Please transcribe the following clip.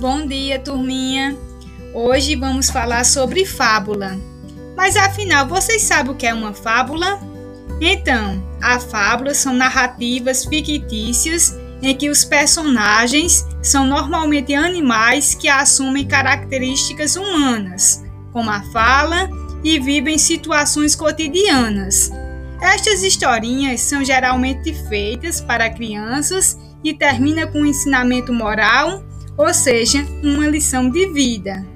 Bom dia, turminha! Hoje vamos falar sobre fábula. Mas afinal, vocês sabem o que é uma fábula? Então, a fábula são narrativas fictícias em que os personagens são normalmente animais que assumem características humanas, como a fala, e vivem situações cotidianas. Estas historinhas são geralmente feitas para crianças e termina com um ensinamento moral ou seja, uma lição de vida.